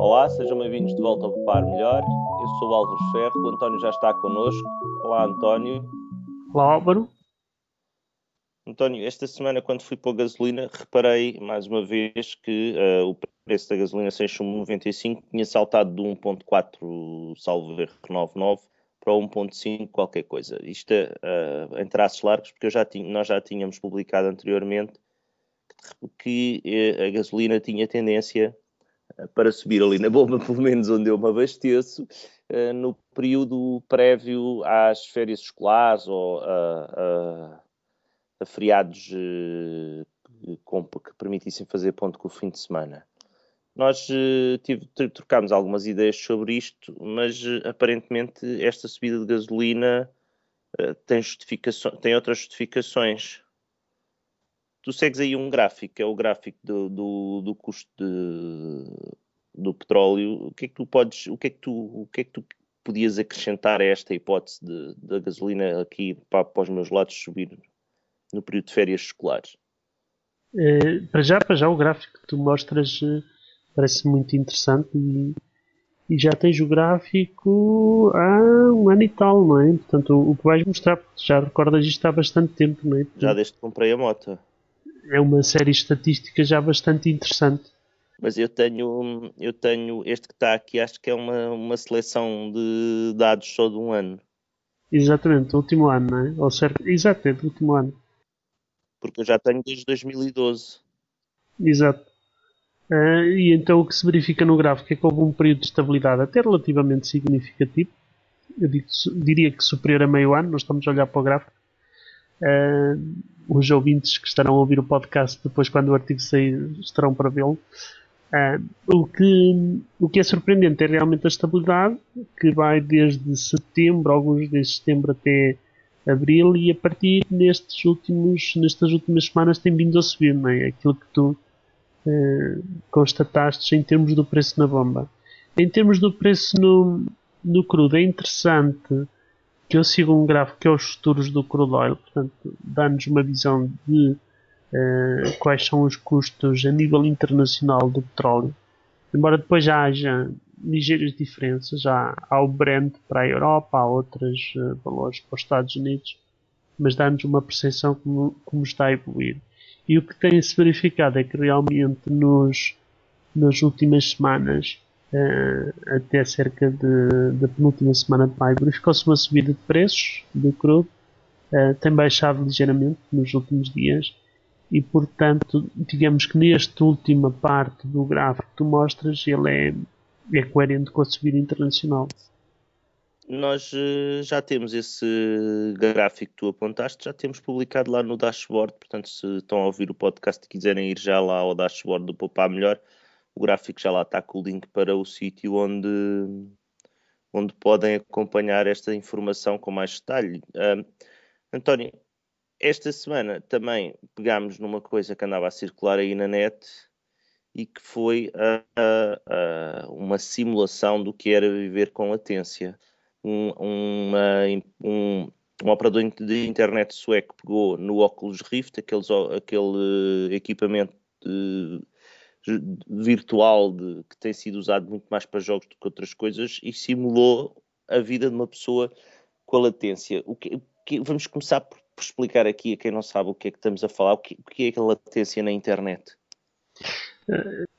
Olá, sejam bem-vindos de volta ao Par Melhor. Eu sou o Álvaro Ferro, o António já está connosco. Olá, António. Olá, Álvaro. António, esta semana, quando fui para a gasolina, reparei mais uma vez que uh, o preço da gasolina 6,95 tinha saltado de 1,4 salvo erro 99 para 1,5 qualquer coisa. Isto uh, em traços largos, porque já tinha, nós já tínhamos publicado anteriormente que, que uh, a gasolina tinha tendência para subir ali na bomba, pelo menos onde eu me abasteço, no período prévio às férias escolares ou a a feriados eh, que permitissem fazer ponto com o fim de semana. Nós eh, tive, trocámos algumas ideias sobre isto, mas eh, aparentemente esta subida de gasolina tem, tem outras justificações. Tu segues aí um gráfico, que é o gráfico do, do, do custo de, do petróleo. O que é que tu podes, o que é que tu, o que é que tu podias acrescentar a esta hipótese da gasolina aqui para, para os meus lados subir no período de férias escolares? É, para já, para já o gráfico que tu mostras eh, parece muito interessante e, e, já tens o gráfico há um ano e tal, não é? Portanto, o, o que vais mostrar, já recordas isto há bastante tempo, não é? Portanto, já desde que comprei a moto. É uma série estatística já bastante interessante. Mas eu tenho, eu tenho este que está aqui, acho que é uma, uma seleção de dados só de um ano. Exatamente, o último ano, não é? Ou certo, exatamente, o último ano porque eu já tenho desde 2012. Exato. Uh, e então o que se verifica no gráfico é que houve um período de estabilidade até relativamente significativo. Eu digo, diria que superior a meio ano, nós estamos a olhar para o gráfico. Uh, os ouvintes que estarão a ouvir o podcast depois, quando o artigo sair, estarão para vê-lo. Uh, o, que, o que é surpreendente é realmente a estabilidade, que vai desde setembro, alguns desde setembro até abril e a partir nestes últimos, nestas últimas semanas tem vindo a subir, não é? Aquilo que tu eh, constataste em termos do preço na bomba. Em termos do preço no, no crudo, é interessante que eu siga um gráfico que é os futuros do crude oil, portanto, dá-nos uma visão de eh, quais são os custos a nível internacional do petróleo. Embora depois já haja ligeiras diferenças. Há, há o Brent para a Europa, há outros uh, valores para os Estados Unidos, mas dá-nos uma percepção como, como está a evoluir. E o que tem-se verificado é que realmente nos, nas últimas semanas, uh, até cerca de, da penúltima semana de maio, verificou-se uma subida de preços do crudo, uh, tem baixado ligeiramente nos últimos dias e portanto digamos que nesta última parte do gráfico que tu mostras ele é é coerente com a subida internacional. Nós uh, já temos esse gráfico que tu apontaste, já temos publicado lá no dashboard, portanto, se estão a ouvir o podcast e quiserem ir já lá ao dashboard do Poupar Melhor, o gráfico já lá está com o link para o sítio onde, onde podem acompanhar esta informação com mais detalhe. António, esta semana também pegámos numa coisa que andava a circular aí na net, e que foi uma simulação do que era viver com latência. Um, uma, um, um operador de internet sueco pegou no Oculus Rift, aqueles, aquele equipamento virtual de, que tem sido usado muito mais para jogos do que outras coisas, e simulou a vida de uma pessoa com a latência. O que, que, vamos começar por, por, explicar aqui a quem não sabe o que é que estamos a falar, o que, o que é a latência na internet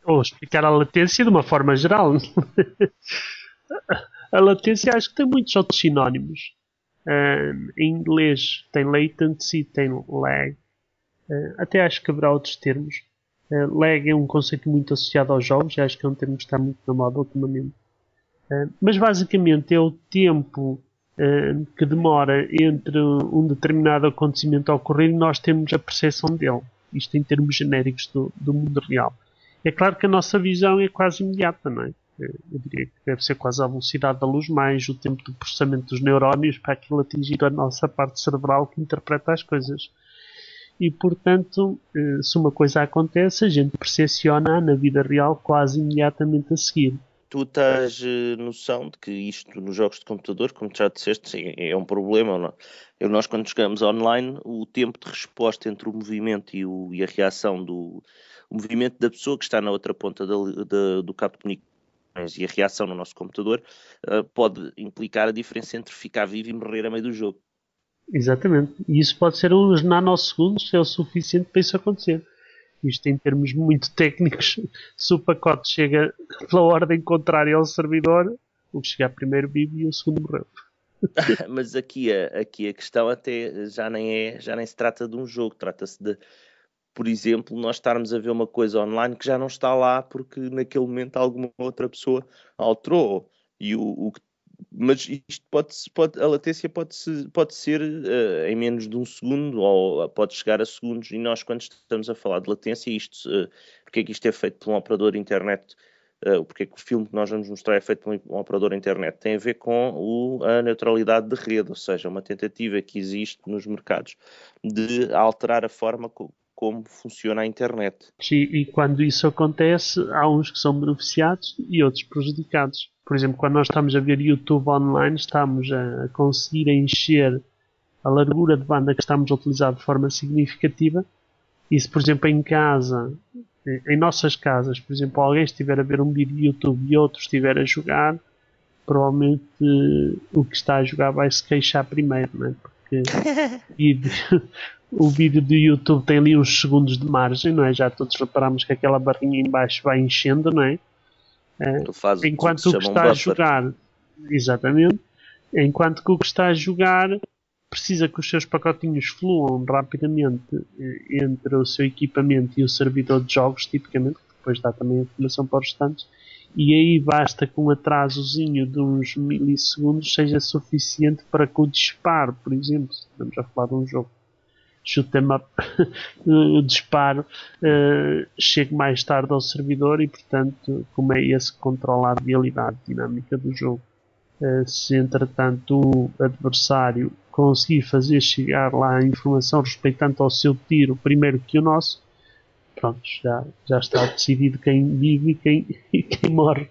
ou explicar a latência de uma forma geral. a latência acho que tem muitos outros sinónimos. Uh, em inglês tem latency, tem lag. Uh, até acho que haverá outros termos. Uh, lag é um conceito muito associado aos jogos, acho que é um termo que está muito na moda ultimamente. mas basicamente é o tempo que demora entre um determinado acontecimento a ocorrer e nós temos a percepção dele. Isto em termos genéricos do, do mundo real. É claro que a nossa visão é quase imediata, não é? Eu diria que deve ser quase a velocidade da luz mais o tempo de processamento dos neurónios para aquilo atingir a nossa parte cerebral que interpreta as coisas. E, portanto, eh, se uma coisa acontece, a gente percepciona na vida real quase imediatamente a seguir. Tu tens eh, noção de que isto nos jogos de computador, como já disseste, é um problema. Não? É? Eu, nós, quando jogamos online, o tempo de resposta entre o movimento e, o, e a reação do, movimento da pessoa que está na outra ponta do cabo de comunicação e a reação no nosso computador uh, pode implicar a diferença entre ficar vivo e morrer a meio do jogo. Exatamente. E isso pode ser uns nanosegundos, é o suficiente para isso acontecer. Isto em termos muito técnicos, se o pacote chega pela ordem contrária ao servidor, o que chegar primeiro vive e o segundo morreu. Mas aqui a, aqui a questão até já nem é, já nem se trata de um jogo, trata-se de, por exemplo, nós estarmos a ver uma coisa online que já não está lá porque naquele momento alguma outra pessoa alterou. E o, o mas isto pode, pode, a latência pode, pode ser uh, em menos de um segundo ou pode chegar a segundos. E nós, quando estamos a falar de latência, isto, uh, porque é que isto é feito por um operador internet uh, porque é que o filme que nós vamos mostrar é feito por um operador internet, tem a ver com o, a neutralidade de rede, ou seja, uma tentativa que existe nos mercados de alterar a forma co como funciona a internet. E, e quando isso acontece, há uns que são beneficiados e outros prejudicados. Por exemplo, quando nós estamos a ver YouTube online, estamos a conseguir encher a largura de banda que estamos a utilizar de forma significativa. E se, por exemplo, em casa em nossas casas, por exemplo, alguém estiver a ver um vídeo de YouTube e outro estiver a jogar, provavelmente o que está a jogar vai se queixar primeiro, não é? Porque o vídeo do YouTube tem ali uns segundos de margem, não é? Já todos reparamos que aquela barrinha em baixo vai enchendo, não é? Faz, enquanto o que está um a jogar, exatamente, enquanto que o que está a jogar precisa que os seus pacotinhos fluam rapidamente eh, entre o seu equipamento e o servidor de jogos, tipicamente, que depois dá também a informação para os restantes, e aí basta que um atrasozinho de uns milissegundos seja suficiente para que o disparo, por exemplo, se estamos a falar de um jogo shoot em up, o disparo uh, chegue mais tarde ao servidor e, portanto, como é esse que controla a realidade dinâmica do jogo. Uh, se entretanto o adversário conseguir fazer chegar lá a informação respeitante ao seu tiro primeiro que o nosso, pronto, já, já está decidido quem vive e quem, e quem morre.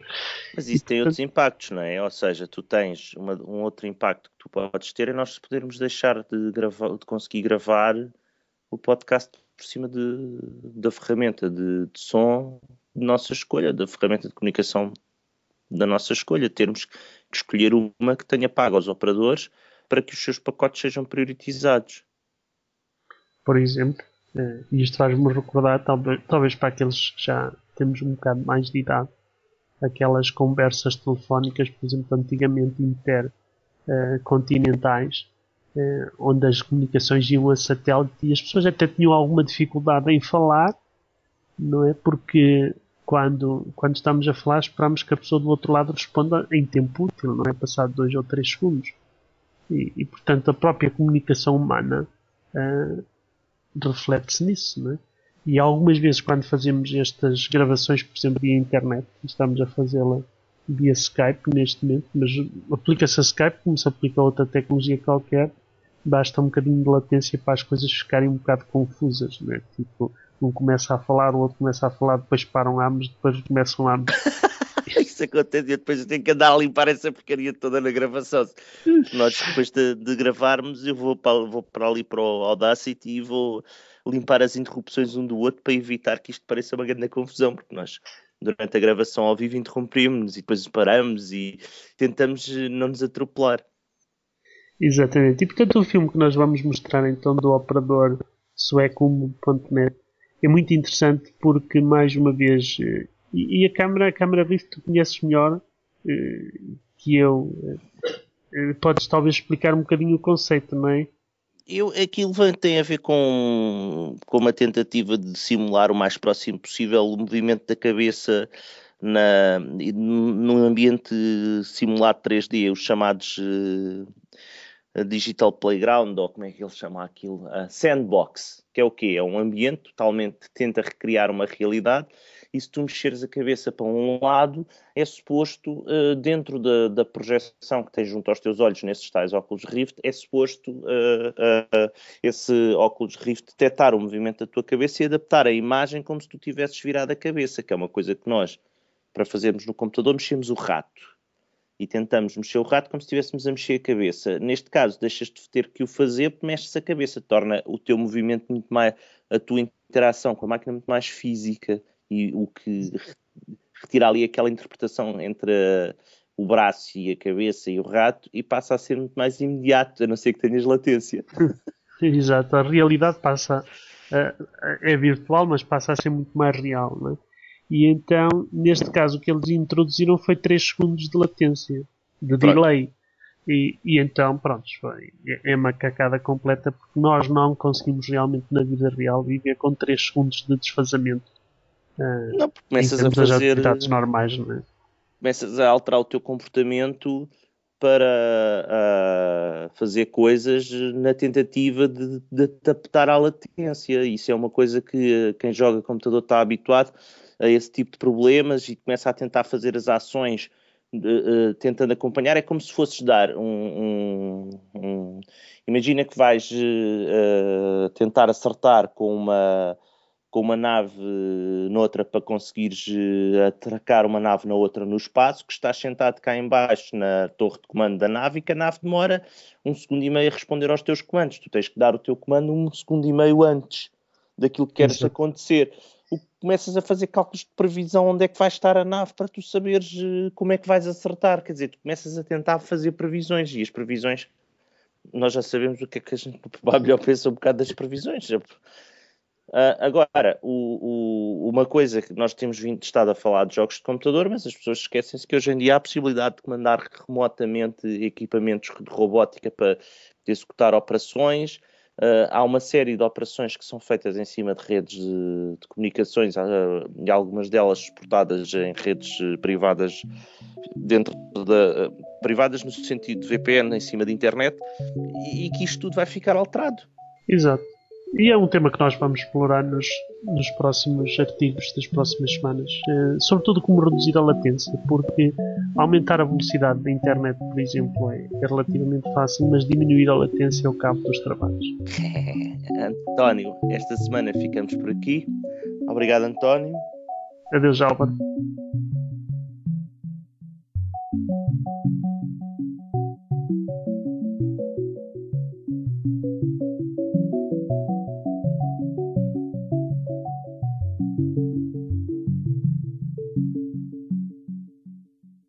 Mas isso e, tem portanto... outros impactos, não é? Ou seja, tu tens uma, um outro impacto que tu podes ter é nós podermos deixar de, gravar, de conseguir gravar o podcast por cima de, da ferramenta de, de som de nossa escolha, da ferramenta de comunicação da nossa escolha. Termos que escolher uma que tenha pago aos operadores para que os seus pacotes sejam priorizados. Por exemplo, eh, e isto faz-me recordar, talvez, talvez para aqueles que já temos um bocado mais de idade, aquelas conversas telefónicas, por exemplo, antigamente intercontinentais, uh, uh, onde as comunicações iam a satélite e as pessoas até tinham alguma dificuldade em falar, não é? Porque quando, quando estamos a falar, esperamos que a pessoa do outro lado responda em tempo útil, não é? Passado dois ou três segundos. E, e portanto, a própria comunicação humana uh, reflete-se nisso, não é? E algumas vezes, quando fazemos estas gravações, por exemplo, via internet, estamos a fazê-la via Skype neste momento, mas aplica-se a Skype como se aplica a outra tecnologia qualquer, basta um bocadinho de latência para as coisas ficarem um bocado confusas, né? Tipo, um começa a falar, o outro começa a falar, depois param ambos, depois começam ambos. Isso acontece e depois eu tenho que andar a limpar essa porcaria toda na gravação. Nós, depois de, de gravarmos, eu vou para, vou para ali para o Audacity e vou limpar as interrupções um do outro para evitar que isto pareça uma grande confusão, porque nós durante a gravação ao vivo interrompemos e depois paramos e tentamos não nos atropelar. Exatamente. E portanto o filme que nós vamos mostrar então do operador sueco.net é muito interessante porque mais uma vez eh, e, e, a câmara, a câmara tu conheces melhor eh, que eu. Eh, podes talvez explicar um bocadinho o conceito, não é? Eu, aquilo tem a ver com, com uma tentativa de simular o mais próximo possível o movimento da cabeça na, num ambiente simulado 3D, os chamados uh, Digital Playground, ou como é que ele chama aquilo? Uh, sandbox, que é o quê? É um ambiente totalmente tenta recriar uma realidade e se tu mexeres a cabeça para um lado, é suposto, uh, dentro da, da, projeção que tens junto aos teus olhos nesses tais óculos Rift, é suposto uh, uh, esse óculos Rift detectar o movimento da tua cabeça e adaptar a imagem como se tu tivesses virado a cabeça, que é uma coisa que nós, para fazermos no computador, mexemos o rato e tentamos mexer o rato como se estivéssemos a mexer a cabeça. Neste caso, deixas de ter que o fazer, mexes a cabeça, torna o teu movimento muito mais, a tua interação com a máquina muito mais física e o que retira ali aquela interpretação entre o braço e a cabeça e o rato e passa a ser muito mais imediato, a não ser que tenhas latência. Exato, a realidade passa, é virtual, mas passa a ser muito mais real, não é? E então, neste caso, o que eles introduziram foi 3 segundos de latência, de pronto. delay. E, e, então, pronto, foi, é uma cacada completa porque nós não conseguimos realmente na vida real viver com 3 segundos de desfazamento. Uh, não, porque começas a fazer atividades normais, não é? Começas a alterar o teu comportamento para uh, fazer coisas na tentativa de, de adaptar à latência. Isso é uma coisa que quem joga computador está habituado a esse tipo de problemas e começa a tentar fazer as ações uh, tentando acompanhar, é como se fosses dar um. um, um imagina que vais uh, tentar acertar com uma, com uma nave noutra para conseguires atracar uma nave na outra no espaço, que estás sentado cá embaixo na torre de comando da nave e que a nave demora um segundo e meio a responder aos teus comandos. Tu tens que dar o teu comando um segundo e meio antes daquilo que queres Isso. acontecer começas a fazer cálculos de previsão onde é que vai estar a nave para tu saberes uh, como é que vais acertar. Quer dizer, tu começas a tentar fazer previsões e as previsões, nós já sabemos o que é que a gente melhor pensa um bocado das previsões. Uh, agora, o, o, uma coisa que nós temos vindo estado a falar de jogos de computador, mas as pessoas esquecem-se que hoje em dia há a possibilidade de comandar remotamente equipamentos de robótica para executar operações. Uh, há uma série de operações que são feitas em cima de redes de, de comunicações uh, e algumas delas exportadas em redes uh, privadas dentro da privadas no sentido de VPN em cima de internet e, e que isto tudo vai ficar alterado. Exato. E é um tema que nós vamos explorar nos, nos próximos artigos das próximas semanas. Uh, sobretudo como reduzir a latência, porque aumentar a velocidade da internet, por exemplo, é, é relativamente fácil, mas diminuir a latência é o cabo dos trabalhos. António, esta semana ficamos por aqui. Obrigado, António. Adeus, Álvaro.